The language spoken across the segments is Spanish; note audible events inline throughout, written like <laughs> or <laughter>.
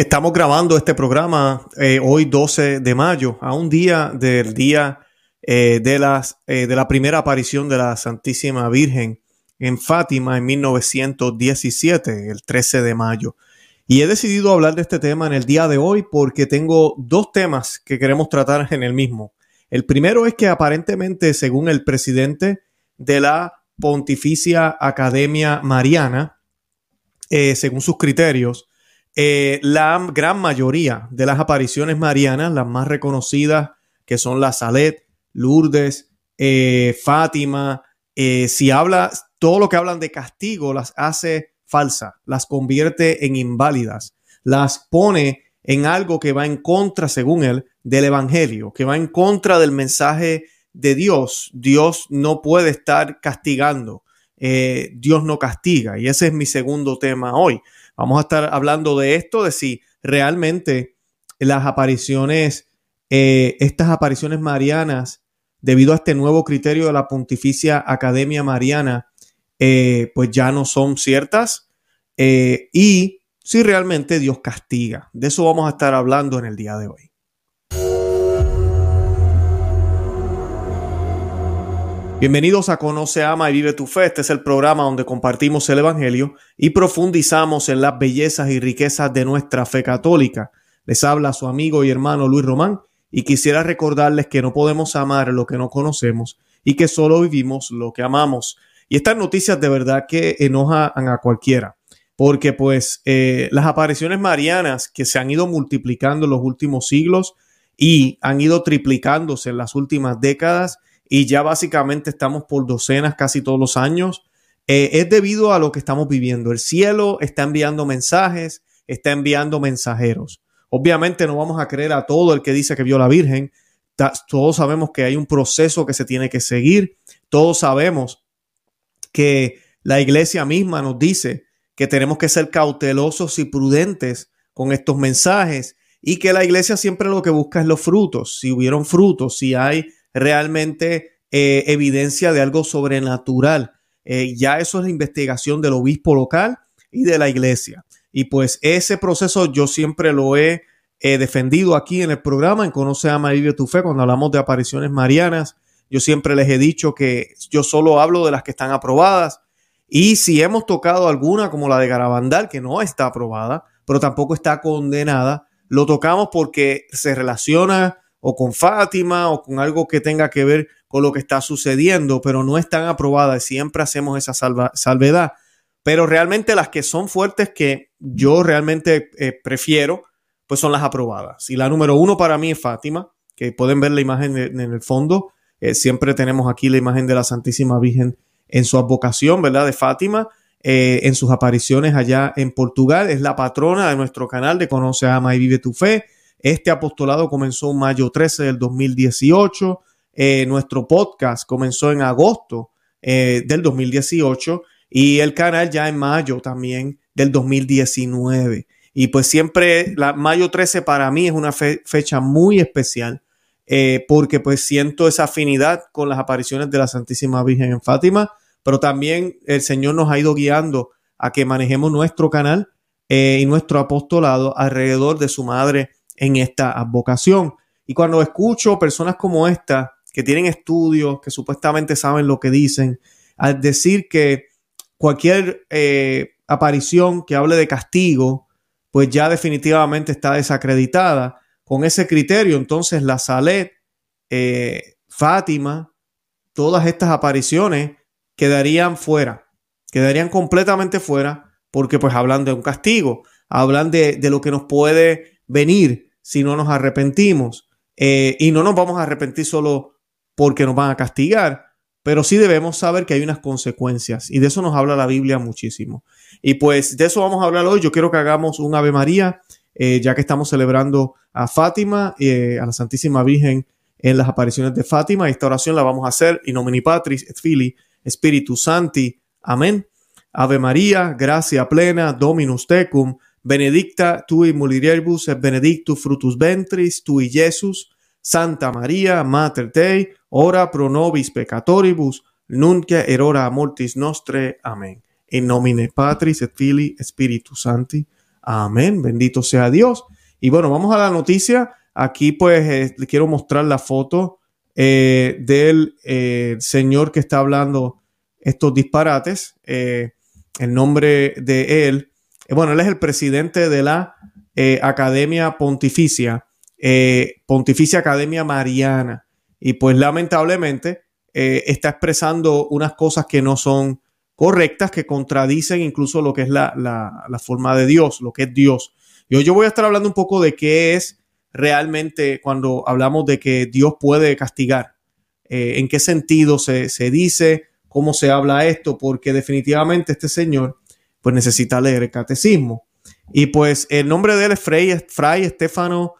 Estamos grabando este programa eh, hoy 12 de mayo, a un día del día eh, de, las, eh, de la primera aparición de la Santísima Virgen en Fátima en 1917, el 13 de mayo. Y he decidido hablar de este tema en el día de hoy porque tengo dos temas que queremos tratar en el mismo. El primero es que aparentemente, según el presidente de la Pontificia Academia Mariana, según sus criterios, eh, la gran mayoría de las apariciones marianas, las más reconocidas, que son la Salet, Lourdes, eh, Fátima, eh, si habla, todo lo que hablan de castigo las hace falsas, las convierte en inválidas, las pone en algo que va en contra, según él, del Evangelio, que va en contra del mensaje de Dios. Dios no puede estar castigando, Dios no castiga. Y ese es mi segundo tema hoy. Vamos a estar hablando de esto, de si realmente las apariciones, eh, estas apariciones marianas, debido a este nuevo criterio de la Pontificia Academia Mariana, eh, pues ya no son ciertas. Eh, y si realmente Dios castiga. De eso vamos a estar hablando en el día de hoy. Bienvenidos a Conoce, Ama y Vive tu Fe. Este es el programa donde compartimos el Evangelio y profundizamos en las bellezas y riquezas de nuestra fe católica. Les habla su amigo y hermano Luis Román y quisiera recordarles que no podemos amar lo que no conocemos y que solo vivimos lo que amamos. Y estas noticias de verdad que enojan a cualquiera, porque pues eh, las apariciones marianas que se han ido multiplicando en los últimos siglos y han ido triplicándose en las últimas décadas, y ya básicamente estamos por docenas casi todos los años, eh, es debido a lo que estamos viviendo. El cielo está enviando mensajes, está enviando mensajeros. Obviamente no vamos a creer a todo el que dice que vio la Virgen. Todos sabemos que hay un proceso que se tiene que seguir. Todos sabemos que la iglesia misma nos dice que tenemos que ser cautelosos y prudentes con estos mensajes y que la iglesia siempre lo que busca es los frutos. Si hubieron frutos, si hay realmente eh, evidencia de algo sobrenatural. Eh, ya eso es la investigación del obispo local y de la iglesia. Y pues ese proceso yo siempre lo he defendido aquí en el programa, en Conoce, y Vive tu Fe, cuando hablamos de apariciones marianas. Yo siempre les he dicho que yo solo hablo de las que están aprobadas. Y si hemos tocado alguna, como la de Garabandal, que no está aprobada, pero tampoco está condenada, lo tocamos porque se relaciona o con Fátima o con algo que tenga que ver con lo que está sucediendo, pero no están aprobadas. Siempre hacemos esa salvedad. Pero realmente las que son fuertes que yo realmente eh, prefiero, pues son las aprobadas. Y la número uno para mí es Fátima, que pueden ver la imagen en el fondo. Eh, siempre tenemos aquí la imagen de la Santísima Virgen en su advocación, ¿verdad? De Fátima, eh, en sus apariciones allá en Portugal. Es la patrona de nuestro canal de Conoce, Ama y Vive tu Fe. Este apostolado comenzó en mayo 13 del 2018. Eh, nuestro podcast comenzó en agosto eh, del 2018 y el canal ya en mayo también del 2019. Y pues siempre, la mayo 13 para mí es una fecha muy especial eh, porque pues siento esa afinidad con las apariciones de la Santísima Virgen en Fátima, pero también el Señor nos ha ido guiando a que manejemos nuestro canal y nuestro apostolado alrededor de su madre en esta vocación. Y cuando escucho personas como esta, que tienen estudios, que supuestamente saben lo que dicen, al decir que cualquier eh, aparición que hable de castigo, pues ya definitivamente está desacreditada. Con ese criterio, entonces la Salet, eh, Fátima, todas estas apariciones quedarían fuera, quedarían completamente fuera, porque pues hablan de un castigo, hablan de, de lo que nos puede venir si no nos arrepentimos. Eh, y no nos vamos a arrepentir solo porque nos van a castigar, pero sí debemos saber que hay unas consecuencias y de eso nos habla la Biblia muchísimo. Y pues de eso vamos a hablar hoy. Yo quiero que hagamos un Ave María, eh, ya que estamos celebrando a Fátima, eh, a la Santísima Virgen en las apariciones de Fátima. Esta oración la vamos a hacer in nomine Patris et Filii Spiritus Santi. Amén. Ave María, gracia plena, Dominus tecum benedicta tui mulieribus et benedictus frutus ventris tui Jesus, Santa Maria, Mater Dei, ora pro nobis peccatoribus, nunc et hora mortis nostre. Amen. In nomine Patris et Filii Spiritus Sancti. Amén. Bendito sea Dios. Y bueno, vamos a la noticia. Aquí pues eh, quiero mostrar la foto eh, del eh, señor que está hablando estos disparates. el nombre de él, bueno, él es el presidente de la Academia Pontificia, Pontificia Academia Mariana. Y pues lamentablemente está expresando unas cosas que no son correctas, que contradicen incluso lo que es la, la forma de Dios, lo que es Dios. Y hoy yo voy a estar hablando un poco de qué es realmente cuando hablamos de que Dios puede castigar? Eh, ¿En qué sentido se, dice? ¿Cómo se habla esto? Porque definitivamente este señor pues necesita leer el catecismo. Y pues el nombre de él es Fray, Estefano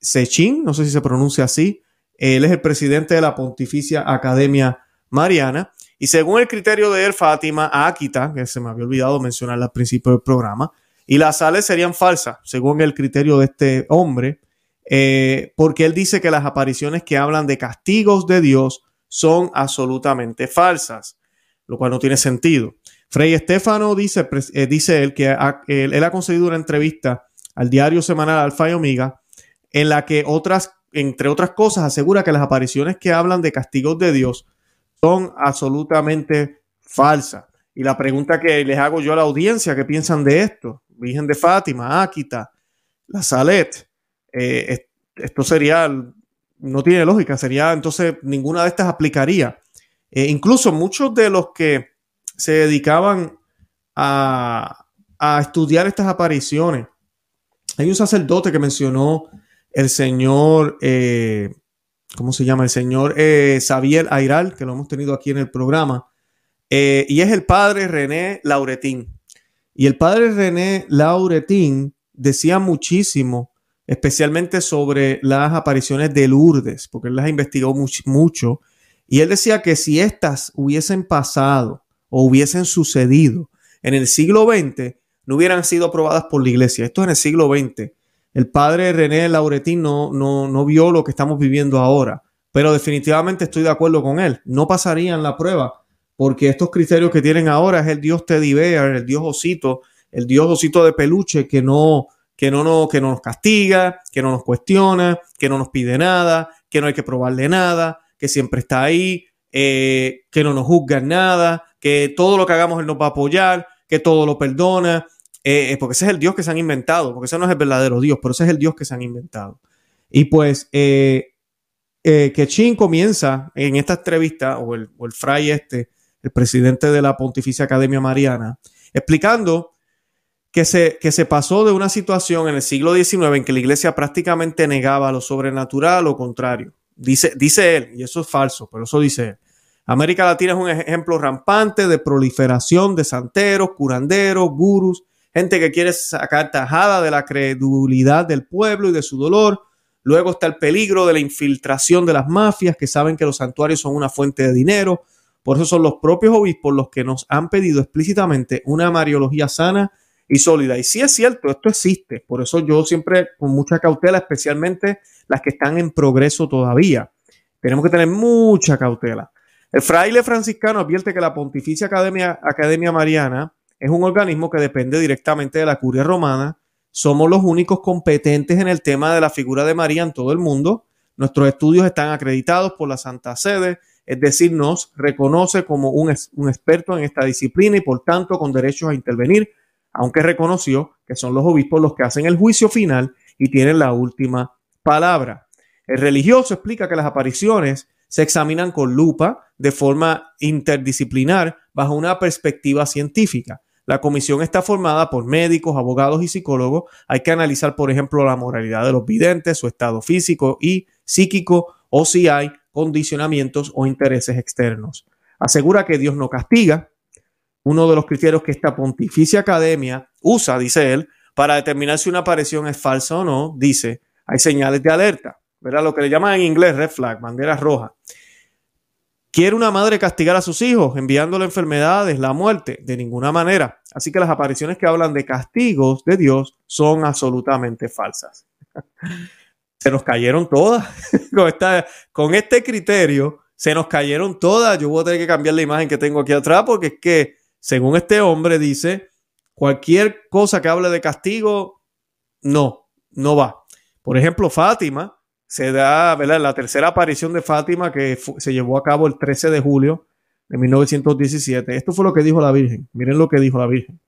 Sechin, no sé si se pronuncia así. Él es el presidente de la Pontificia Academia Mariana. Y según el criterio de él, Fátima, Akita, que se me había olvidado mencionar al principio del programa, y las sales serían falsas, según el criterio de este hombre, eh, porque él dice que las apariciones que hablan de castigos de Dios son absolutamente falsas, lo cual no tiene sentido. Frey Estefano dice, eh, dice él que él, ha concedido una entrevista al diario semanal Alfa y Omega, en la que otras, entre otras cosas, asegura que las apariciones que hablan de castigos de Dios son absolutamente falsas. Y la pregunta que les hago yo a la audiencia, ¿qué piensan de esto? Virgen de Fátima, Áquita, la Salet, eh, esto sería, no tiene lógica, sería entonces ninguna de estas aplicaría. Eh, incluso muchos de los que se dedicaban a, estudiar estas apariciones, hay un sacerdote que mencionó el señor, eh, ¿cómo se llama? El señor Xavier Airal, que lo hemos tenido aquí en el programa, y es el padre René Lauretín. Y el padre René Lauretín decía muchísimo especialmente sobre las apariciones de Lourdes, porque él las investigó mucho, y él decía que si estas hubiesen pasado hubiesen sucedido en el siglo XX, no hubieran sido aprobadas por la iglesia. Esto en el siglo XX. El padre René Lauretín no, no, vio lo que estamos viviendo ahora, pero definitivamente estoy de acuerdo con él. No pasarían la prueba, porque estos criterios que tienen ahora es el Dios Teddy Bear, el Dios Osito, el Dios Osito de peluche que no, que no, no, que no nos castiga, que no nos cuestiona, que no nos pide nada, que no hay que probarle nada, que siempre está ahí, eh, que no nos juzga nada, que todo lo que hagamos Él nos va a apoyar, que todo lo perdona, eh, porque ese es el Dios que se han inventado, porque ese no es el verdadero Dios, pero ese es el Dios que se han inventado. Y pues eh, que Chin comienza en esta entrevista, o el, fray este, el presidente de la Pontificia Academia Mariana, explicando que se, que se pasó de una situación en el siglo XIX en que la iglesia prácticamente negaba lo sobrenatural o contrario. Dice, dice él, y eso es falso, pero eso dice él. América Latina es un ejemplo rampante de proliferación de santeros, curanderos, gurus, gente que quiere sacar tajada de la credulidad del pueblo y de su dolor. Luego está el peligro de la infiltración de las mafias que saben que los santuarios son una fuente de dinero. Por eso son los propios obispos los que nos han pedido explícitamente una mariología sana y sólida. Y sí es cierto, esto existe. Por eso yo siempre con mucha cautela, especialmente las que están en progreso todavía. Tenemos que tener mucha cautela. El fraile franciscano advierte que la Pontificia Academia, Mariana es un organismo que depende directamente de la curia romana. Somos los únicos competentes en el tema de la figura de María en todo el mundo. Nuestros estudios están acreditados por la Santa Sede, es decir, nos reconoce como un, un experto en esta disciplina y por tanto con derechos a intervenir aunque reconoció que son los obispos los que hacen el juicio final y tienen la última palabra. El religioso explica que las apariciones se examinan con lupa de forma interdisciplinar bajo una perspectiva científica. La comisión está formada por médicos, abogados y psicólogos. Hay que analizar, por ejemplo, la moralidad de los videntes, su estado físico y psíquico o si hay condicionamientos o intereses externos. Asegura que Dios no castiga, uno de los criterios que esta Pontificia Academia usa, dice él, para determinar si una aparición es falsa o no, dice, hay señales de alerta, ¿verdad? Lo que le llaman en inglés red flag, banderas rojas. ¿Quiere una madre castigar a sus hijos enviándole enfermedades, la muerte? De ninguna manera. Así que las apariciones que hablan de castigos de Dios son absolutamente falsas. <laughs> se nos cayeron todas. <laughs> con, con este criterio, se nos cayeron todas. Yo voy a tener que cambiar la imagen que tengo aquí atrás porque es que según este hombre, dice Cualquier cosa que hable de castigo, no, no va. Por ejemplo, Fátima, se da, ¿verdad? La tercera aparición de Fátima que se llevó a cabo el 13 de julio de 1917. Esto fue lo que dijo la Virgen. Miren lo que dijo la Virgen.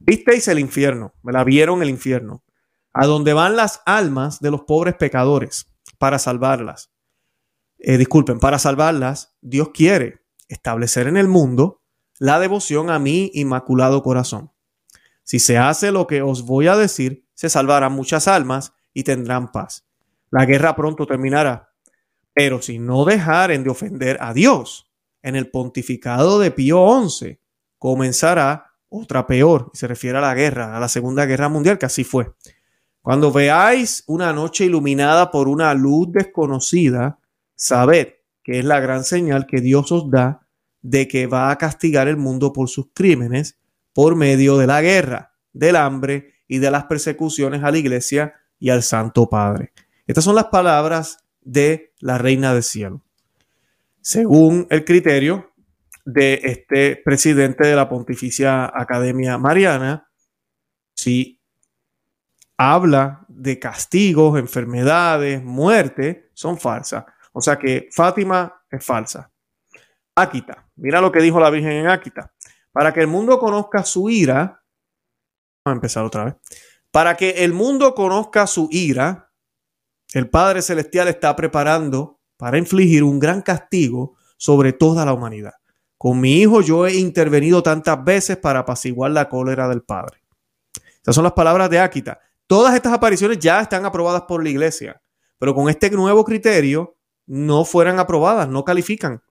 Visteis el infierno, me la vieron el infierno, a donde van las almas de los pobres pecadores para salvarlas. Eh, disculpen, para salvarlas, Dios quiere establecer en el mundo la devoción a mi inmaculado corazón. Si se hace lo que os voy a decir, se salvarán muchas almas y tendrán paz. La guerra pronto terminará. Pero si no dejaren de ofender a Dios, en el pontificado de Pío XI comenzará otra peor. Se refiere a la guerra, a la Segunda Guerra Mundial, que así fue. Cuando veáis una noche iluminada por una luz desconocida, sabed que es la gran señal que Dios os da de que va a castigar el mundo por sus crímenes por medio de la guerra, del hambre y de las persecuciones a la iglesia y al Santo Padre. Estas son las palabras de la Reina del Cielo. Según el criterio de este presidente de la Pontificia Academia Mariana, si habla de castigos, enfermedades, muerte, son falsas. O sea que Fátima es falsa. Áquita, mira lo que dijo la Virgen en Áquita. Para que el mundo conozca su ira, vamos a empezar otra vez. Para que el mundo conozca su ira, el Padre Celestial está preparando para infligir un gran castigo sobre toda la humanidad. Con mi hijo yo he intervenido tantas veces para apaciguar la cólera del Padre. Esas son las palabras de Áquita. Todas estas apariciones ya están aprobadas por la iglesia, pero con este nuevo criterio no fueran aprobadas, no califican.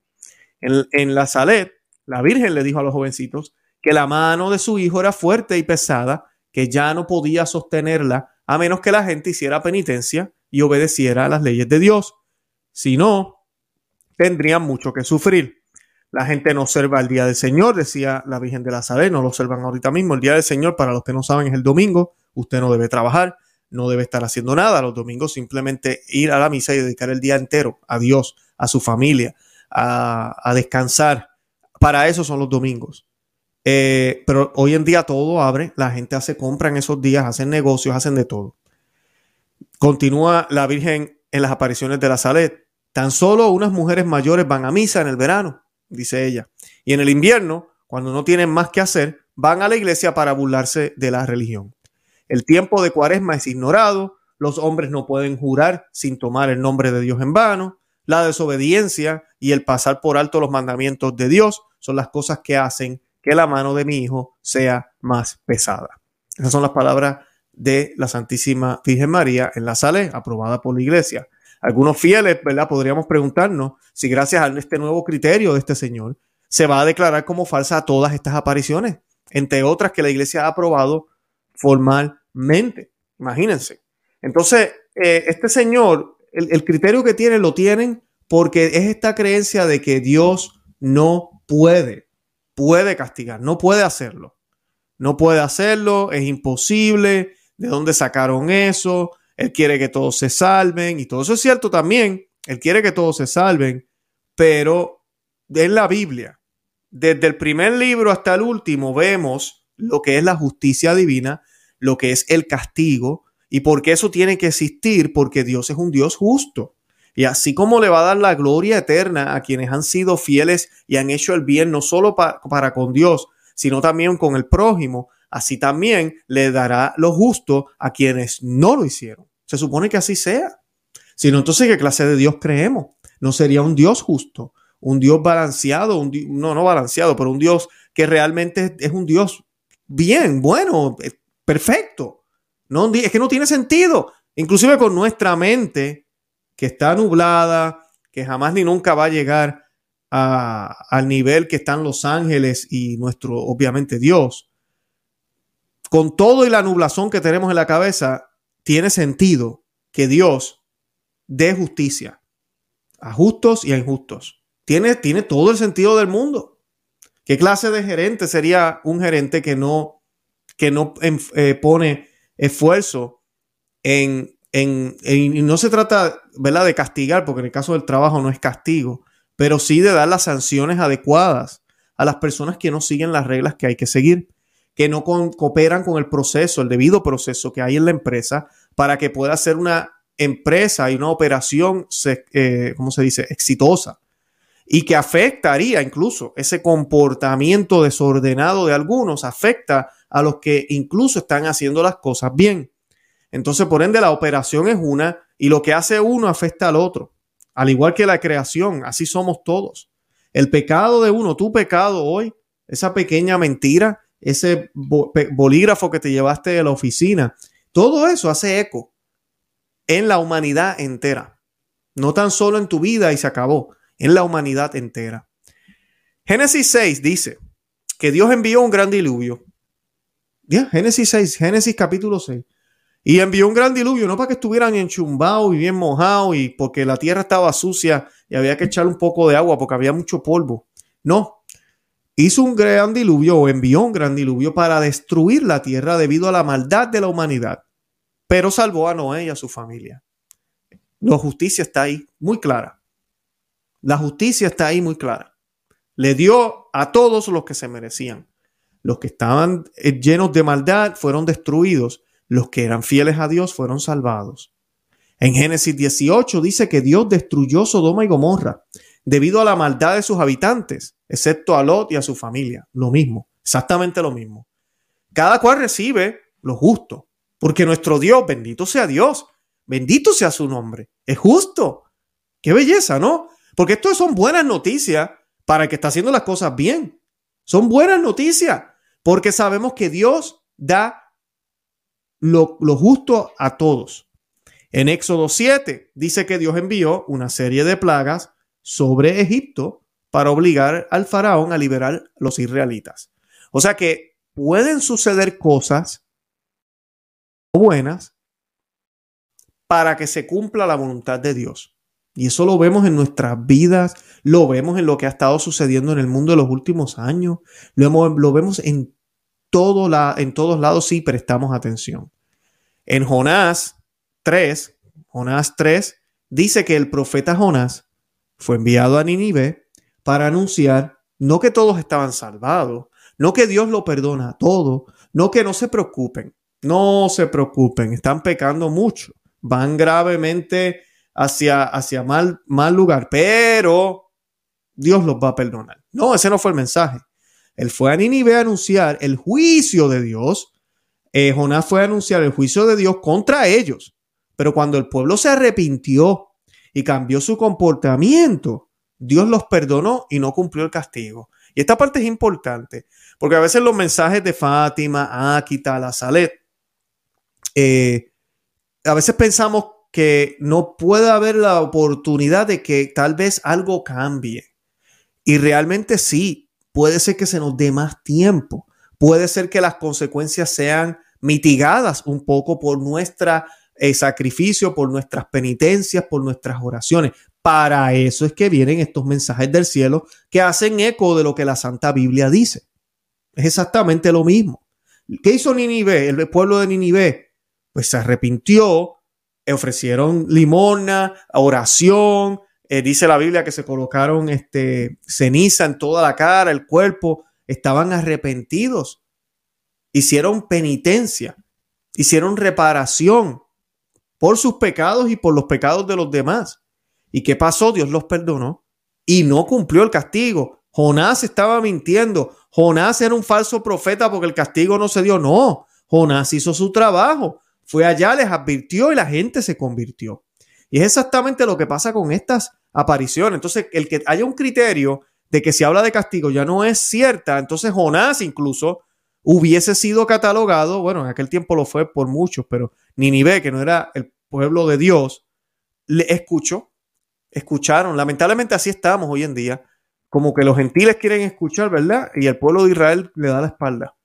En, en la Salet, la Virgen le dijo a los jovencitos que la mano de su hijo era fuerte y pesada, que ya no podía sostenerla a menos que la gente hiciera penitencia y obedeciera a las leyes de Dios. Si no, tendrían mucho que sufrir. La gente no observa el día del Señor, decía la Virgen de la Salud, no lo observan ahorita mismo. El día del Señor, para los que no saben, es el domingo. Usted no debe trabajar, no debe estar haciendo nada. Los domingos simplemente ir a la misa y dedicar el día entero a Dios, a su familia, a, descansar. Para eso son los domingos. Eh, pero hoy en día todo abre, la gente hace compra en esos días, hacen negocios, hacen de todo. Continúa la Virgen en las apariciones de la Salet. Tan solo unas mujeres mayores van a misa en el verano, dice ella. Y en el invierno, cuando no tienen más que hacer, van a la iglesia para burlarse de la religión. El tiempo de cuaresma es ignorado, los hombres no pueden jurar sin tomar el nombre de Dios en vano, la desobediencia y el pasar por alto los mandamientos de Dios son las cosas que hacen que la mano de mi hijo sea más pesada. Esas son las palabras de la Santísima Virgen María en la Sale, aprobada por la Iglesia. Algunos fieles, ¿verdad? Podríamos preguntarnos si gracias a este nuevo criterio de este Señor se va a declarar como falsa todas estas apariciones, entre otras que la Iglesia ha aprobado formalmente. Imagínense. Entonces, eh, este Señor, el, el criterio que tiene lo tienen porque es esta creencia de que Dios no puede, puede castigar, no puede hacerlo. No puede hacerlo, es imposible, de dónde sacaron eso, él quiere que todos se salven y todo eso es cierto también, él quiere que todos se salven, pero en la Biblia, desde el primer libro hasta el último, vemos lo que es la justicia divina, lo que es el castigo y por qué eso tiene que existir, porque Dios es un Dios justo. Y así como le va a dar la gloria eterna a quienes han sido fieles y han hecho el bien, no solo para con Dios, sino también con el prójimo, así también le dará lo justo a quienes no lo hicieron. Se supone que así sea. Si no, entonces, ¿qué clase de Dios creemos? No sería un Dios justo, un Dios balanceado, un no, no balanceado, pero un Dios que realmente es un Dios bien, bueno, eh, perfecto. No, es que no tiene sentido. Inclusive con nuestra mente, que está nublada, que jamás ni nunca va a llegar al nivel que están los ángeles y nuestro, obviamente, Dios con todo y la nublación que tenemos en la cabeza, tiene sentido que Dios dé justicia a justos y a injustos. Tiene, tiene todo el sentido del mundo. ¿Qué clase de gerente sería un gerente que no, que no eh, pone esfuerzo en, en, en, no se trata, de castigar, porque en el caso del trabajo no es castigo, pero sí de dar las sanciones adecuadas a las personas que no siguen las reglas que hay que seguir. que no cooperan con el proceso, el debido proceso que hay en la empresa para que pueda ser una empresa y una operación, eh, ¿cómo se dice?, exitosa. Y que afectaría incluso ese comportamiento desordenado de algunos, afecta a los que incluso están haciendo las cosas bien. Entonces, por ende, la operación es una y lo que hace uno afecta al otro. Al igual que la creación, así somos todos. El pecado de uno, tu pecado hoy, esa pequeña mentira, ese bolígrafo que te llevaste de la oficina, todo eso hace eco en la humanidad entera. No tan solo en tu vida y se acabó, en la humanidad entera. Génesis 6 dice que Dios envió un gran diluvio. Génesis 6, Génesis capítulo 6. Y envió un gran diluvio, no para que estuvieran enchumbados y bien mojados y porque la tierra estaba sucia y había que echar un poco de agua porque había mucho polvo. No, hizo un gran diluvio o envió un gran diluvio para destruir la tierra debido a la maldad de la humanidad pero salvó a Noé y a su familia. La justicia está ahí, muy clara. La justicia está ahí muy clara. Le dio a todos los que se merecían. Los que estaban eh, llenos de maldad fueron destruidos. Los que eran fieles a Dios fueron salvados. En Génesis 18 dice que Dios destruyó Sodoma y Gomorra debido a la maldad de sus habitantes, excepto a Lot y a su familia. Lo mismo, exactamente lo mismo. Cada cual recibe lo justo. Porque nuestro Dios, bendito sea Dios, bendito sea su nombre, es justo. Qué belleza, ¿no? Porque esto son buenas noticias para el que está haciendo las cosas bien. Son buenas noticias porque sabemos que Dios da lo, justo a todos. En Éxodo 7 dice que Dios envió una serie de plagas sobre Egipto para obligar al faraón a liberar a los israelitas. O sea que pueden suceder cosas buenas para que se cumpla la voluntad de Dios. Y eso lo vemos en nuestras vidas, lo vemos en lo que ha estado sucediendo en el mundo de los últimos años, lo, lo vemos en, en todos lados si prestamos atención. En Jonás 3, Jonás 3, dice que el profeta Jonás fue enviado a Nínive para anunciar no que todos estaban salvados, no que Dios lo perdona todo, no que no se preocupen, no se preocupen, están pecando mucho, van gravemente hacia, hacia mal, mal lugar, pero Dios los va a perdonar. No, ese no fue el mensaje. Él fue a Nínive a anunciar el juicio de Dios. Eh, Jonás fue a anunciar el juicio de Dios contra ellos. Pero cuando el pueblo se arrepintió y cambió su comportamiento, Dios los perdonó y no cumplió el castigo. Y esta parte es importante, porque a veces los mensajes de Fátima, Áquita, la Salet, eh, a veces pensamos que no puede haber la oportunidad de que tal vez algo cambie. Y realmente sí, puede ser que se nos dé más tiempo. Puede ser que las consecuencias sean mitigadas un poco por nuestro eh, sacrificio, por nuestras penitencias, por nuestras oraciones. Para eso es que vienen estos mensajes del cielo que hacen eco de lo que la Santa Biblia dice. Es exactamente lo mismo. ¿Qué hizo Ninive, el pueblo de Ninive? pues se arrepintió, ofrecieron limona, oración, eh, dice la Biblia que se colocaron este, ceniza en toda la cara, el cuerpo, estaban arrepentidos, hicieron penitencia, hicieron reparación por sus pecados y por los pecados de los demás. ¿Y qué pasó? Dios los perdonó y no cumplió el castigo. Jonás estaba mintiendo. Jonás era un falso profeta porque el castigo no se dio. No, Jonás hizo su trabajo fue allá, les advirtió y la gente se convirtió. Y es exactamente lo que pasa con estas apariciones. Entonces, el que haya un criterio de que se habla de castigo ya no es cierta, entonces Jonás incluso hubiese sido catalogado, bueno, en aquel tiempo lo fue por muchos, pero Ninive, que no era el pueblo de Dios, le escuchó, escucharon. Lamentablemente así estamos hoy en día, como que los gentiles quieren escuchar, ¿verdad? Y el pueblo de Israel le da la espalda.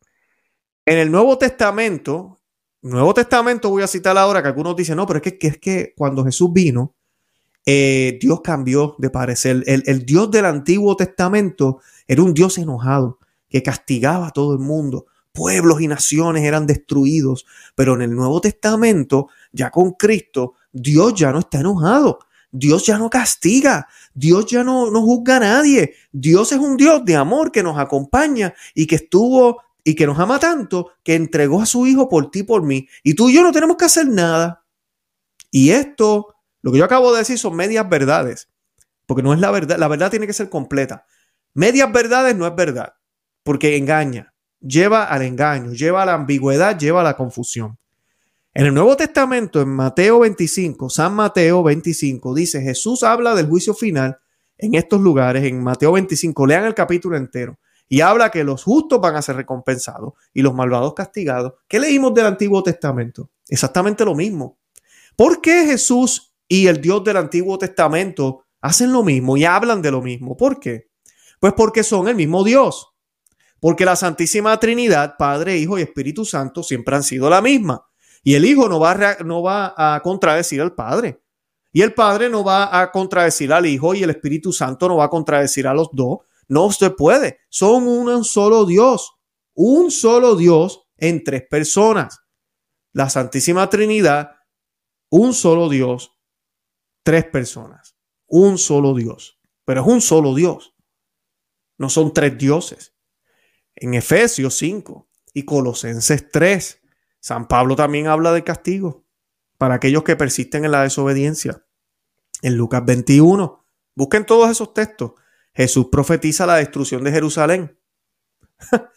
En el Nuevo Testamento, Nuevo Testamento voy a citar ahora que algunos dicen, no, pero es que, es que cuando Jesús vino, eh, Dios cambió de parecer. El, el, Dios del Antiguo Testamento era un Dios enojado que castigaba a todo el mundo. Pueblos y naciones eran destruidos. Pero en el Nuevo Testamento, ya con Cristo, Dios ya no está enojado. Dios ya no castiga, Dios ya no, no juzga a nadie. Dios es un Dios de amor que nos acompaña y que estuvo y que nos ama tanto que entregó a su hijo por ti por mí. Y tú y yo no tenemos que hacer nada. Y esto, lo que yo acabo de decir son medias verdades, porque no es la verdad, la verdad tiene que ser completa. Medias verdades no es verdad, porque engaña, lleva al engaño, lleva a la ambigüedad, lleva a la confusión. En el Nuevo Testamento, en Mateo 25, San Mateo 25, dice, Jesús habla del juicio final en estos lugares, en Mateo 25, lean el capítulo entero, y habla que los justos van a ser recompensados y los malvados castigados. ¿Qué leímos del Antiguo Testamento? Exactamente lo mismo. ¿Por qué Jesús y el Dios del Antiguo Testamento hacen lo mismo y hablan de lo mismo? ¿Por qué? Pues porque son el mismo Dios. Porque la Santísima Trinidad, Padre, Hijo y Espíritu Santo, siempre han sido la misma. Y el Hijo no va a, no va a contradecir al Padre. Y el Padre no va a contradecir al Hijo y el Espíritu Santo no va a contradecir a los dos. No se puede. Son un solo Dios. Un solo Dios en tres personas. La Santísima Trinidad un solo Dios, tres personas. Un solo Dios. Pero es un solo Dios. No son tres dioses. En Efesios 5 y Colosenses 3, San Pablo también habla de castigo para aquellos que persisten en la desobediencia. En Lucas 21, busquen todos esos textos. Jesús profetiza la destrucción de Jerusalén. <laughs>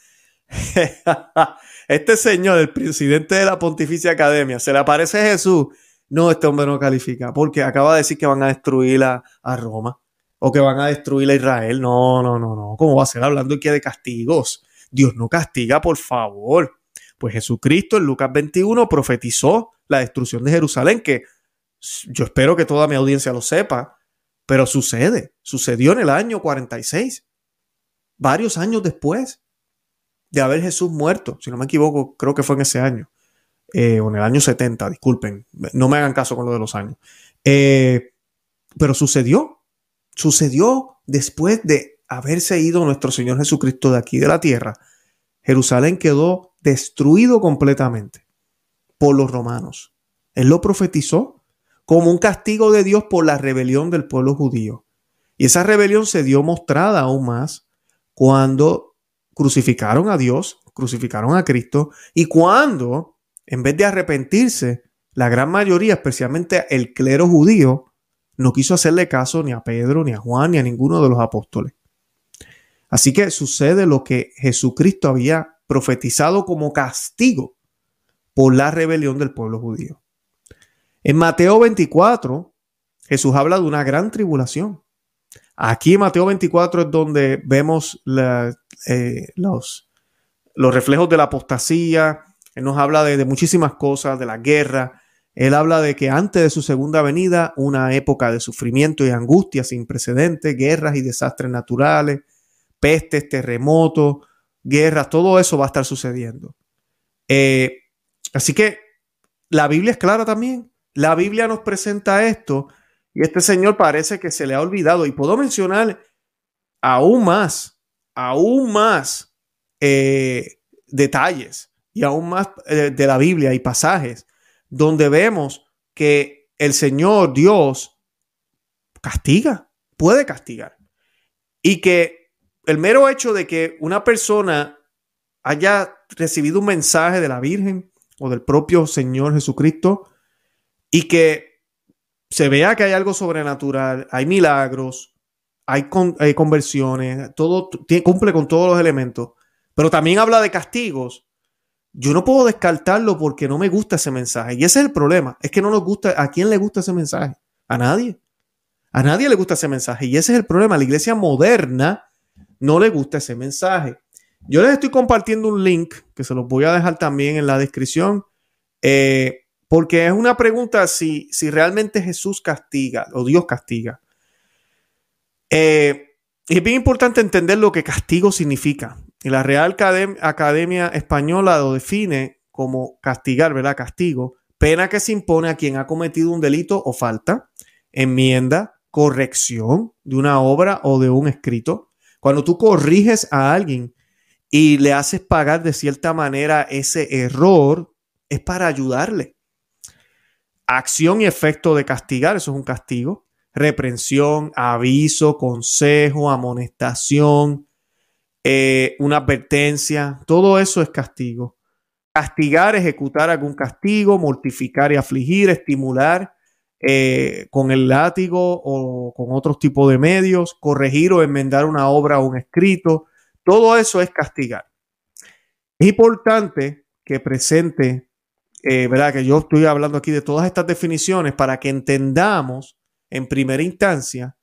Este señor, el presidente de la Pontificia Academia, se le aparece Jesús no, este hombre no califica, porque acaba de decir que van a destruir a, Roma o que van a destruir a Israel. No, no, no, no. ¿Cómo va a ser hablando aquí de castigos? Dios no castiga, por favor. Pues Jesucristo en Lucas 21 profetizó la destrucción de Jerusalén, que yo espero que toda mi audiencia lo sepa, pero sucede, sucedió en el año 46, varios años después de haber Jesús muerto, si no me equivoco, creo que fue en ese año. Eh, o en el año 70, disculpen, no me hagan caso con lo de los años. Eh, pero sucedió, sucedió después de haberse ido nuestro Señor Jesucristo de aquí de la tierra. Jerusalén quedó destruido completamente por los romanos. Él lo profetizó como un castigo de Dios por la rebelión del pueblo judío. Y esa rebelión se dio mostrada aún más cuando crucificaron a Dios, crucificaron a Cristo, y cuando en vez de arrepentirse, la gran mayoría, especialmente el clero judío, no quiso hacerle caso ni a Pedro, ni a Juan, ni a ninguno de los apóstoles. Así que sucede lo que Jesucristo había profetizado como castigo por la rebelión del pueblo judío. En Mateo 24, Jesús habla de una gran tribulación. Aquí en Mateo 24 es donde vemos eh, los, los reflejos de la apostasía, él nos habla de, muchísimas cosas, de la guerra. Él habla de que antes de su segunda venida, una época de sufrimiento y angustia sin precedentes, guerras y desastres naturales, pestes, terremotos, guerras, todo eso va a estar sucediendo. Eh, así que la Biblia es clara también. La Biblia nos presenta esto y este señor parece que se le ha olvidado. Y puedo mencionar aún más, aún más eh, detalles y aún más eh, de la Biblia y pasajes donde vemos que el Señor Dios castiga, puede castigar. Y que el mero hecho de que una persona haya recibido un mensaje de la Virgen o del propio Señor Jesucristo y que se vea que hay algo sobrenatural, hay milagros, hay, hay conversiones, todo cumple con todos los elementos, pero también habla de castigos yo no puedo descartarlo porque no me gusta ese mensaje. Y ese es el problema. Es que no nos gusta. ¿A quién le gusta ese mensaje? A nadie. A nadie le gusta ese mensaje. Y ese es el problema. A la iglesia moderna no le gusta ese mensaje. Yo les estoy compartiendo un link que se los voy a dejar también en la descripción. Eh, porque es una pregunta si, si realmente Jesús castiga o Dios castiga. Eh, y es bien importante entender lo que castigo significa. Y la Real Academia Española lo define como castigar, ¿verdad? Castigo, pena que se impone a quien ha cometido un delito o falta, enmienda, corrección de una obra o de un escrito. Cuando tú corriges a alguien y le haces pagar de cierta manera ese error, es para ayudarle. Acción y efecto de castigar, eso es un castigo. Reprensión, aviso, consejo, amonestación, eh, una advertencia, todo eso es castigo. Castigar, ejecutar algún castigo, mortificar y afligir, estimular eh, con el látigo o con otros tipos de medios, corregir o enmendar una obra o un escrito, todo eso es castigar. Es importante que presente, eh, ¿verdad? Que yo estoy hablando aquí de todas estas definiciones para que entendamos en primera instancia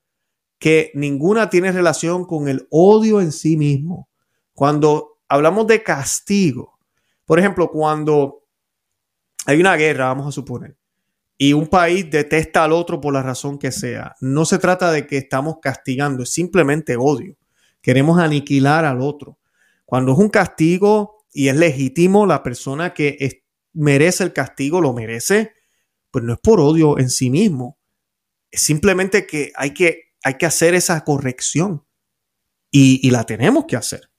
que ninguna tiene relación con el odio en sí mismo. Cuando hablamos de castigo, por ejemplo, cuando hay una guerra, vamos a suponer, y un país detesta al otro por la razón que sea, no se trata de que estamos castigando, es simplemente odio. Queremos aniquilar al otro. Cuando es un castigo y es legítimo, la persona que merece el castigo lo merece, pues no es por odio en sí mismo. Es simplemente que hay que hay que hacer esa corrección y, la tenemos que hacer.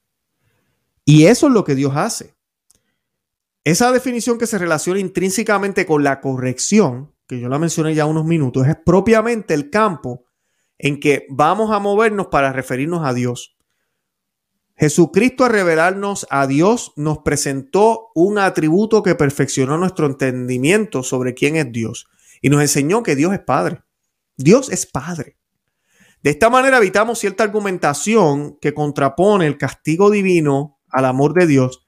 Y eso es lo que Dios hace. Esa definición que se relaciona intrínsecamente con la corrección, que yo la mencioné ya unos minutos, es propiamente el campo en que vamos a movernos para referirnos a Dios. Jesucristo a revelarnos a Dios nos presentó un atributo que perfeccionó nuestro entendimiento sobre quién es Dios y nos enseñó que Dios es Padre. Dios es Padre. De esta manera evitamos cierta argumentación que contrapone el castigo divino al amor de Dios,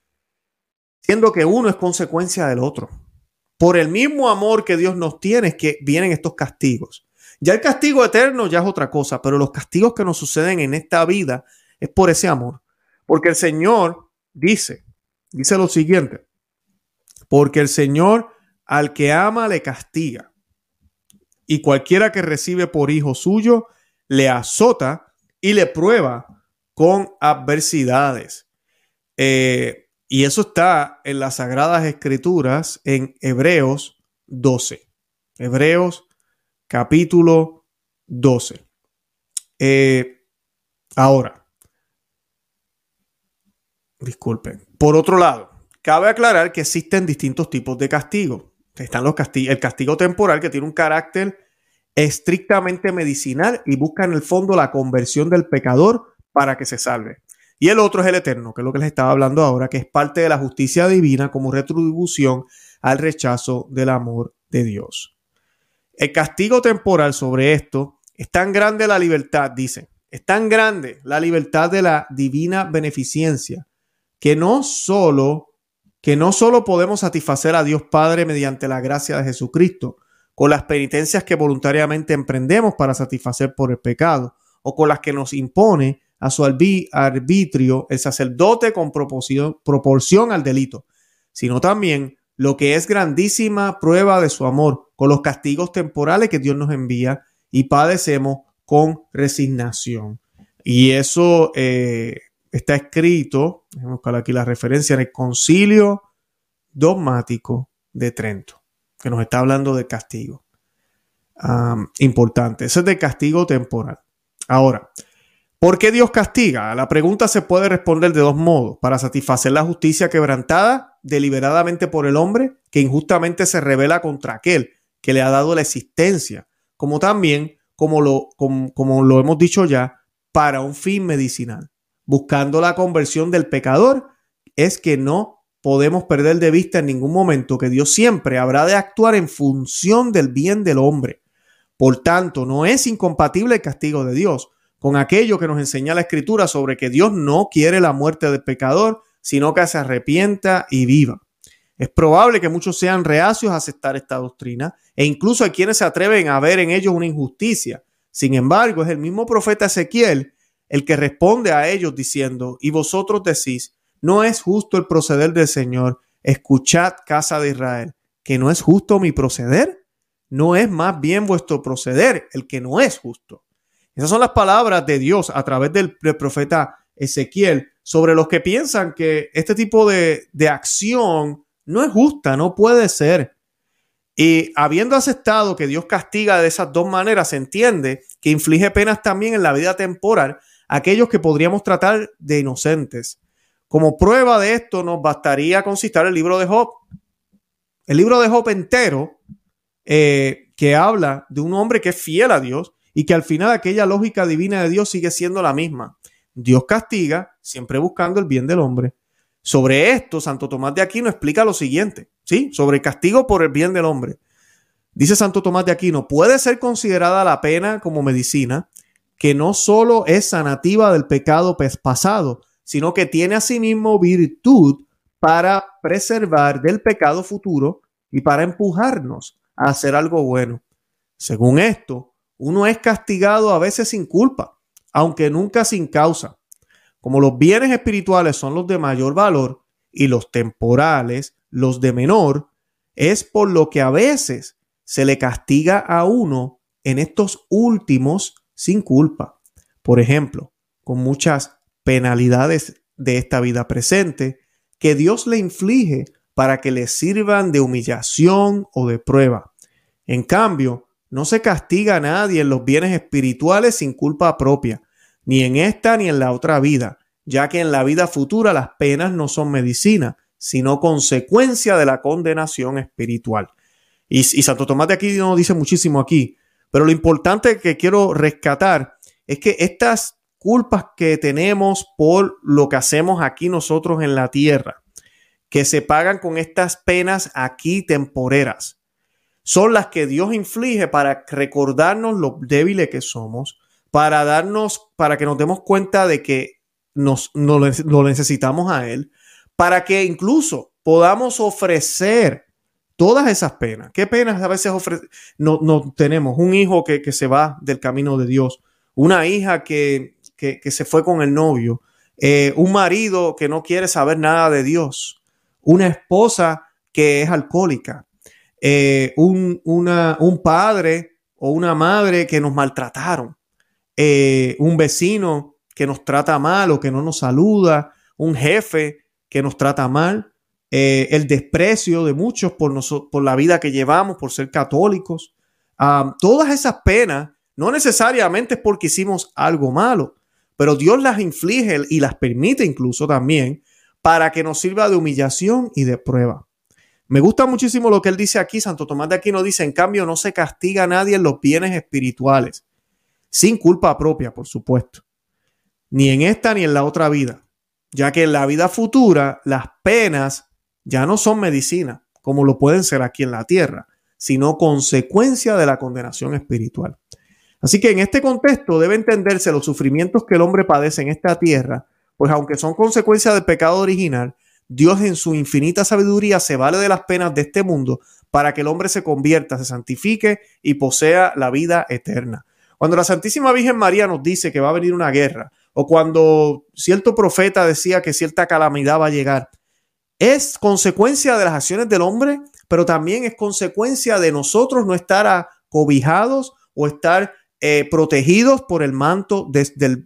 siendo que uno es consecuencia del otro. Por el mismo amor que Dios nos tiene es que vienen estos castigos. Ya el castigo eterno ya es otra cosa, pero los castigos que nos suceden en esta vida es por ese amor. Porque el Señor dice, dice lo siguiente, porque el Señor al que ama le castiga, y cualquiera que recibe por hijo suyo, le azota y le prueba con adversidades. Eh, y eso está en las Sagradas Escrituras en Hebreos 12. Hebreos capítulo 12. Eh, ahora, disculpen. Por otro lado, cabe aclarar que existen distintos tipos de castigo. Están los castigos, el castigo temporal que tiene un carácter estrictamente medicinal y busca en el fondo la conversión del pecador para que se salve. Y el otro es el eterno, que es lo que les estaba hablando ahora, que es parte de la justicia divina como retribución al rechazo del amor de Dios. El castigo temporal sobre esto es tan grande la libertad, dice, es tan grande la libertad de la divina beneficencia, que no solo que no solo podemos satisfacer a Dios Padre mediante la gracia de Jesucristo, con las penitencias que voluntariamente emprendemos para satisfacer por el pecado, o con las que nos impone a su arbitrio el sacerdote con proporción, al delito, sino también lo que es grandísima prueba de su amor, con los castigos temporales que Dios nos envía y padecemos con resignación. Y eso eh, está escrito, déjame buscar aquí la referencia, en el concilio dogmático de Trento que nos está hablando de castigo. importante. Ese es de castigo temporal. Ahora, ¿por qué Dios castiga? La pregunta se puede responder de dos modos. Para satisfacer la justicia quebrantada deliberadamente por el hombre, que injustamente se revela contra aquel que le ha dado la existencia, como también, como lo, como lo hemos dicho ya, para un fin medicinal. Buscando la conversión del pecador, es que no podemos perder de vista en ningún momento que Dios siempre habrá de actuar en función del bien del hombre. Por tanto, no es incompatible el castigo de Dios con aquello que nos enseña la Escritura sobre que Dios no quiere la muerte del pecador, sino que se arrepienta y viva. Es probable que muchos sean reacios a aceptar esta doctrina e incluso hay quienes se atreven a ver en ellos una injusticia. Sin embargo, es el mismo profeta Ezequiel el que responde a ellos diciendo, y vosotros decís, no es justo el proceder del Señor. Escuchad, casa de Israel, que no es justo mi proceder. No es más bien vuestro proceder el que no es justo. Esas son las palabras de Dios a través del, profeta Ezequiel sobre los que piensan que este tipo de, de acción no es justa, no puede ser. Y habiendo aceptado que Dios castiga de esas dos maneras, se entiende que inflige penas también en la vida temporal aquellos que podríamos tratar de inocentes. Como prueba de esto nos bastaría considerar el libro de Job. El libro de Job entero eh, que habla de un hombre que es fiel a Dios y que al final aquella lógica divina de Dios sigue siendo la misma. Dios castiga, siempre buscando el bien del hombre. Sobre esto, Santo Tomás de Aquino explica lo siguiente, ¿sí? Sobre el castigo por el bien del hombre. Dice Santo Tomás de Aquino, puede ser considerada la pena como medicina, que no solo es sanativa del pecado pasado, sino que tiene asimismo virtud para preservar del pecado futuro y para empujarnos a hacer algo bueno. Según esto, uno es castigado a veces sin culpa, aunque nunca sin causa. Como los bienes espirituales son los de mayor valor y los temporales los de menor, es por lo que a veces se le castiga a uno en estos últimos sin culpa. Por ejemplo, con muchas penalidades de esta vida presente que Dios le inflige para que le sirvan de humillación o de prueba. En cambio, no se castiga a nadie en los bienes espirituales sin culpa propia, ni en esta ni en la otra vida, ya que en la vida futura las penas no son medicina, sino consecuencia de la condenación espiritual. Y, Santo Tomás de aquí nos dice muchísimo aquí, pero lo importante que quiero rescatar es que estas culpas que tenemos por lo que hacemos aquí nosotros en la tierra, que se pagan con estas penas aquí temporeras, son las que Dios inflige para recordarnos lo débiles que somos, para darnos, para que nos demos cuenta de que nos, lo necesitamos a Él, para que incluso podamos ofrecer todas esas penas. ¿Qué penas a veces no, no, tenemos? Un hijo que, que, se va del camino de Dios, una hija que, que, que se fue con el novio, eh, un marido que no quiere saber nada de Dios, una esposa que es alcohólica, eh, un, una, un, padre o una madre que nos maltrataron, eh, un vecino que nos trata mal o que no nos saluda, un jefe que nos trata mal, eh, el desprecio de muchos por, por la vida que llevamos, por ser católicos. Todas esas penas no necesariamente es porque hicimos algo malo, pero Dios las inflige y las permite incluso también para que nos sirva de humillación y de prueba. Me gusta muchísimo lo que él dice aquí. Santo Tomás de Aquino dice, en cambio, no se castiga a nadie en los bienes espirituales, sin culpa propia, por supuesto, ni en esta ni en la otra vida, ya que en la vida futura las penas ya no son medicina, como lo pueden ser aquí en la tierra, sino consecuencia de la condenación espiritual. Así que en este contexto debe entenderse los sufrimientos que el hombre padece en esta tierra, pues aunque son consecuencia del pecado original, Dios en su infinita sabiduría se vale de las penas de este mundo para que el hombre se convierta, se santifique y posea la vida eterna. Cuando la Santísima Virgen María nos dice que va a venir una guerra, o cuando cierto profeta decía que cierta calamidad va a llegar, es consecuencia de las acciones del hombre, pero también es consecuencia de nosotros no estar acobijados o estar eh, protegidos por el manto del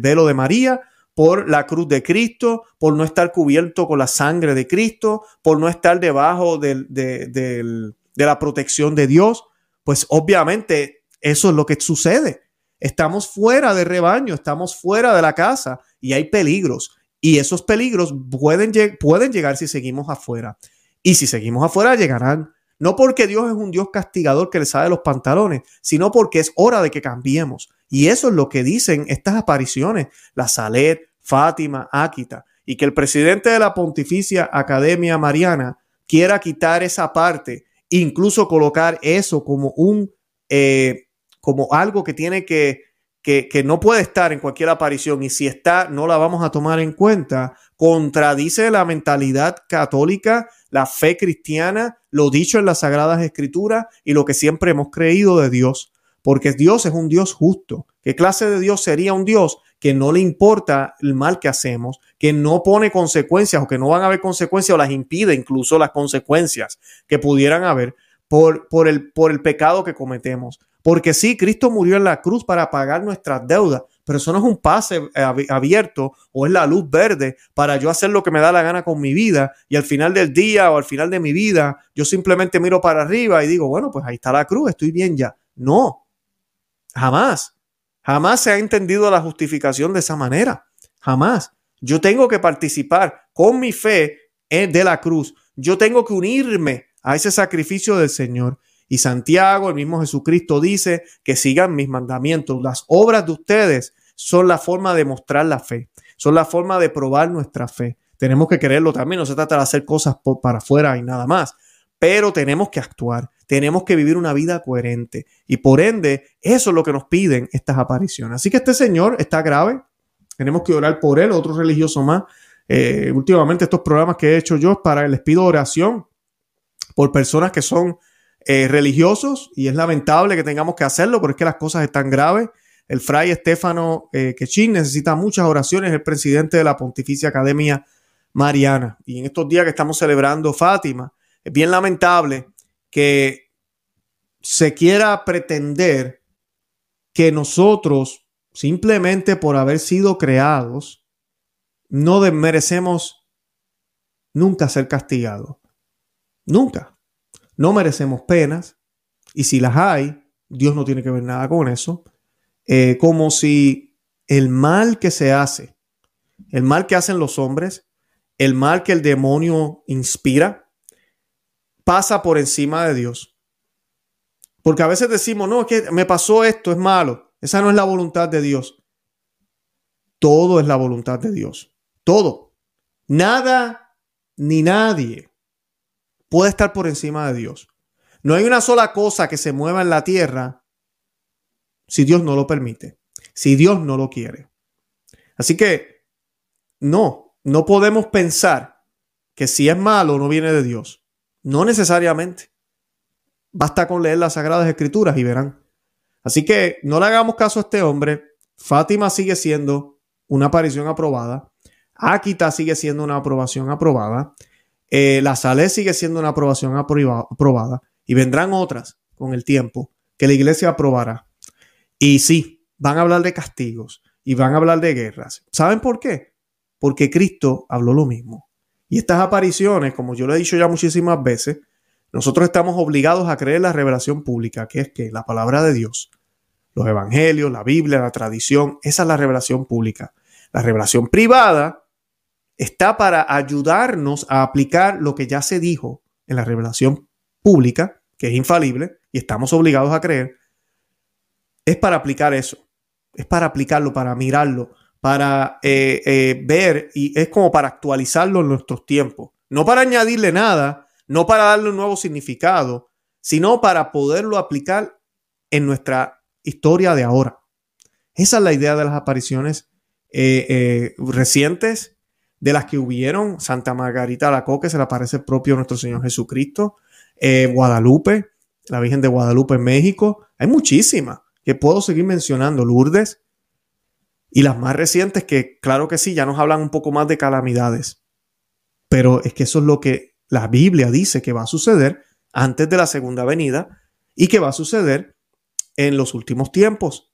velo de María por la cruz de Cristo, por no estar cubierto con la sangre de Cristo, por no estar debajo de, la protección de Dios, pues obviamente eso es lo que sucede. Estamos fuera del rebaño, estamos fuera de la casa y hay peligros. Y esos peligros pueden, llegar si seguimos afuera. Y si seguimos afuera, llegarán. No porque Dios es un Dios castigador que le sabe los pantalones, sino porque es hora de que cambiemos. Y eso es lo que dicen estas apariciones, la Salet, Fátima, Áquita, y que el presidente de la Pontificia Academia Mariana quiera quitar esa parte, incluso colocar eso como un, eh, como algo que tiene que, que, no puede estar en cualquier aparición, y si está, no la vamos a tomar en cuenta, contradice la mentalidad católica, la fe cristiana, lo dicho en las Sagradas Escrituras y lo que siempre hemos creído de Dios porque Dios es un Dios justo. ¿Qué clase de Dios sería un Dios que no le importa el mal que hacemos, que no pone consecuencias o que no van a haber consecuencias o las impide incluso las consecuencias que pudieran haber por, por, el, por el pecado que cometemos? Porque sí, Cristo murió en la cruz para pagar nuestras deudas, pero eso no es un pase abierto o es la luz verde para yo hacer lo que me da la gana con mi vida y al final del día o al final de mi vida yo simplemente miro para arriba y digo, bueno, pues ahí está la cruz, estoy bien ya. No, Jamás. Jamás se ha entendido la justificación de esa manera. Jamás. Yo tengo que participar con mi fe de la cruz. Yo tengo que unirme a ese sacrificio del Señor. Y Santiago, el mismo Jesucristo, dice que sigan mis mandamientos. Las obras de ustedes son la forma de mostrar la fe, son la forma de probar nuestra fe. Tenemos que creerlo también, no se trata de hacer cosas para afuera y nada más, pero tenemos que actuar, tenemos que vivir una vida coherente y por ende eso es lo que nos piden estas apariciones. Así que este señor está grave, tenemos que orar por él, otro religioso más. Eh, últimamente estos programas que he hecho yo es para, les pido oración por personas que son eh, religiosos y es lamentable que tengamos que hacerlo porque es que las cosas están graves. El fray Estefano eh, Quechín necesita muchas oraciones, el presidente de la Pontificia Academia Mariana. Y en estos días que estamos celebrando Fátima, es bien lamentable que se quiera pretender que nosotros, simplemente por haber sido creados, no merecemos nunca ser castigados. Nunca. No merecemos penas. Y si las hay, Dios no tiene que ver nada con eso. Eh, como si el mal que se hace, el mal que hacen los hombres, el mal que el demonio inspira, pasa por encima de Dios. Porque a veces decimos, no, es que me pasó esto, es malo. Esa no es la voluntad de Dios. Todo es la voluntad de Dios. Todo. Nada ni nadie puede estar por encima de Dios. No hay una sola cosa que se mueva en la tierra si Dios no lo permite, si Dios no lo quiere. Así que no, no podemos pensar que si es malo no viene de Dios. No necesariamente. Basta con leer las Sagradas Escrituras y verán. Así que no le hagamos caso a este hombre. Fátima sigue siendo una aparición aprobada. Akita sigue siendo una aprobación aprobada. Eh, la SALE sigue siendo una aprobación aprobada y vendrán otras con el tiempo que la iglesia aprobará. Y sí, van a hablar de castigos y van a hablar de guerras. ¿Saben por qué? Porque Cristo habló lo mismo. Y estas apariciones, como yo le he dicho ya muchísimas veces, nosotros estamos obligados a creer la revelación pública, que es que la palabra de Dios, los evangelios, la Biblia, la tradición, esa es la revelación pública. La revelación privada está para ayudarnos a aplicar lo que ya se dijo en la revelación pública, que es infalible y estamos obligados a creer, es para aplicar eso, es para aplicarlo, para mirarlo, para eh, eh, ver y es como para actualizarlo en nuestros tiempos, no para añadirle nada, no para darle un nuevo significado, sino para poderlo aplicar en nuestra historia de ahora. Esa es la idea de las apariciones eh, recientes de las que hubieron, Santa Margarita la Coque se le aparece propio nuestro Señor Jesucristo, eh, Guadalupe, la Virgen de Guadalupe en México, hay muchísimas que puedo seguir mencionando, Lourdes, y las más recientes que claro que sí, ya nos hablan un poco más de calamidades, pero es que eso es lo que la Biblia dice que va a suceder antes de la segunda venida y que va a suceder en los últimos tiempos.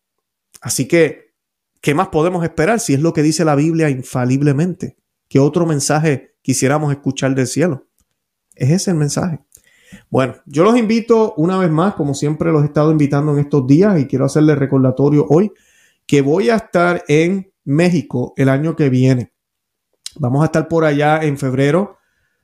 Así que, ¿qué más podemos esperar si es lo que dice la Biblia infaliblemente? ¿Qué otro mensaje quisiéramos escuchar del cielo? Es ese el mensaje. Bueno, yo los invito una vez más, como siempre los he estado invitando en estos días y quiero hacerles recordatorio hoy que voy a estar en México el año que viene. Vamos a estar por allá en febrero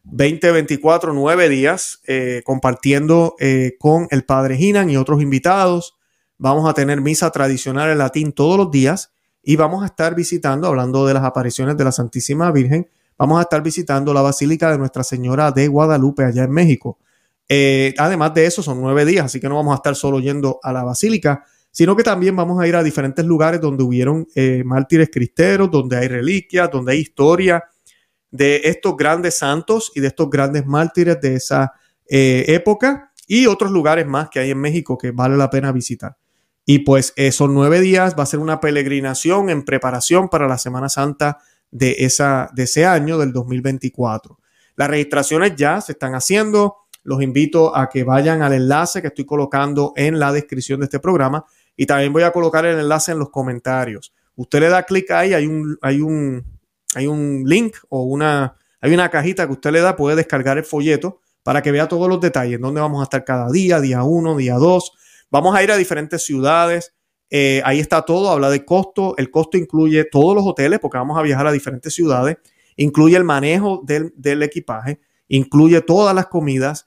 2024, nueve días, eh, compartiendo eh, con el Padre Ginan y otros invitados. Vamos a tener misa tradicional en latín todos los días y vamos a estar visitando, hablando de las apariciones de la Santísima Virgen, vamos a estar visitando la Basílica de Nuestra Señora de Guadalupe allá en México. Eh, además de eso, son nueve días, así que no vamos a estar solo yendo a la Basílica, sino que también vamos a ir a diferentes lugares donde hubieron eh, mártires cristeros, donde hay reliquias, donde hay historia de estos grandes santos y de estos grandes mártires de esa eh, época y otros lugares más que hay en México que vale la pena visitar. Y pues esos nueve días va a ser una peregrinación en preparación para la Semana Santa de, esa, de ese año, del 2024. Las registraciones ya se están haciendo. Los invito a que vayan al enlace que estoy colocando en la descripción de este programa y también voy a colocar el enlace en los comentarios. Usted le da clic ahí, hay un, hay un, hay un link o una, hay una cajita que usted le da, puede descargar el folleto para que vea todos los detalles, dónde vamos a estar cada día, día uno, día dos, Vamos a ir a diferentes ciudades. Eh, ahí está todo, habla de costo. El costo incluye todos los hoteles porque vamos a viajar a diferentes ciudades. Incluye el manejo del, equipaje, incluye todas las comidas,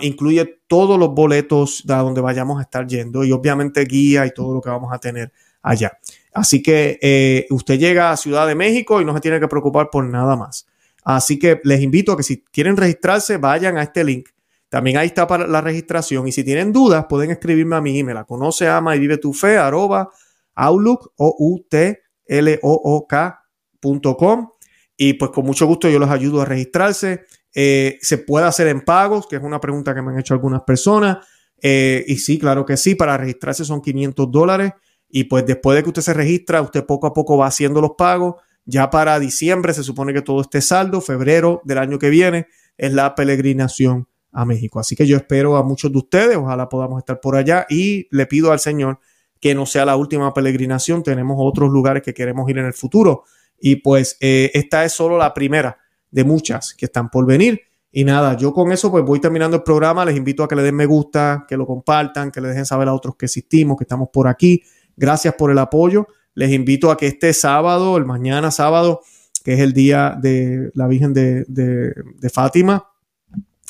incluye todos los boletos de donde vayamos a estar yendo y obviamente guía y todo lo que vamos a tener allá. Así que eh, usted llega a Ciudad de México y no se tiene que preocupar por nada más. Así que les invito a que si quieren registrarse, vayan a este link. También ahí está para la registración. Y si tienen dudas, pueden escribirme a mi email. conoce, ama y vive tu fe, arroba outlook, o u t l o o k.com. Y pues con mucho gusto yo los ayudo a registrarse. Eh, se puede hacer en pagos, que es una pregunta que me han hecho algunas personas. Eh, y sí, claro que sí, para registrarse son 500 dólares. Y pues después de que usted se registra, usted poco a poco va haciendo los pagos. Ya para diciembre se supone que todo esté saldo. Febrero del año que viene es la peregrinación a México. Así que yo espero a muchos de ustedes. Ojalá podamos estar por allá. Y le pido al Señor que no sea la última peregrinación. Tenemos otros lugares que queremos ir en el futuro. Y pues eh, esta es solo la primera de muchas que están por venir. Y nada, yo con eso pues voy terminando el programa. Les invito a que le den me gusta, que lo compartan, que le dejen saber a otros que existimos, que estamos por aquí. Gracias por el apoyo. Les invito a que este sábado, el mañana sábado, que es el día de la Virgen de, Fátima,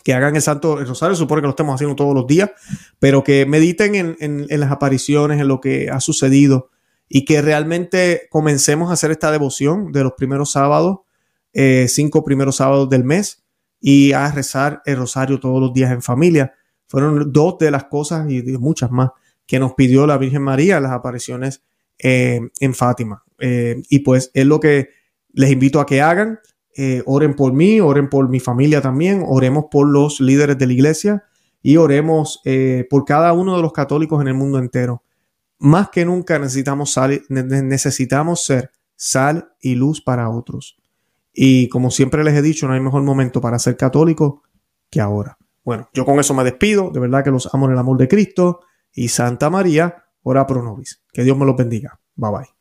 que hagan el Santo Rosario, supone que lo estamos haciendo todos los días, pero que mediten en, las apariciones, en lo que ha sucedido y que realmente comencemos a hacer esta devoción de los primeros sábados, eh, cinco primeros sábados del mes y a rezar el rosario todos los días en familia. Fueron dos de las cosas y muchas más que nos pidió la Virgen María las apariciones eh, en Fátima. Eh, y pues es lo que les invito a que hagan. Eh, oren por mí, oren por mi familia también, oremos por los líderes de la iglesia y oremos por cada uno de los católicos en el mundo entero. Más que nunca necesitamos, necesitamos ser sal y luz para otros. Y como siempre les he dicho, no hay mejor momento para ser católico que ahora. Bueno, yo con eso me despido. De verdad que los amo en el amor de Cristo y Santa María, ora pro nobis. Que Dios me los bendiga. Bye bye.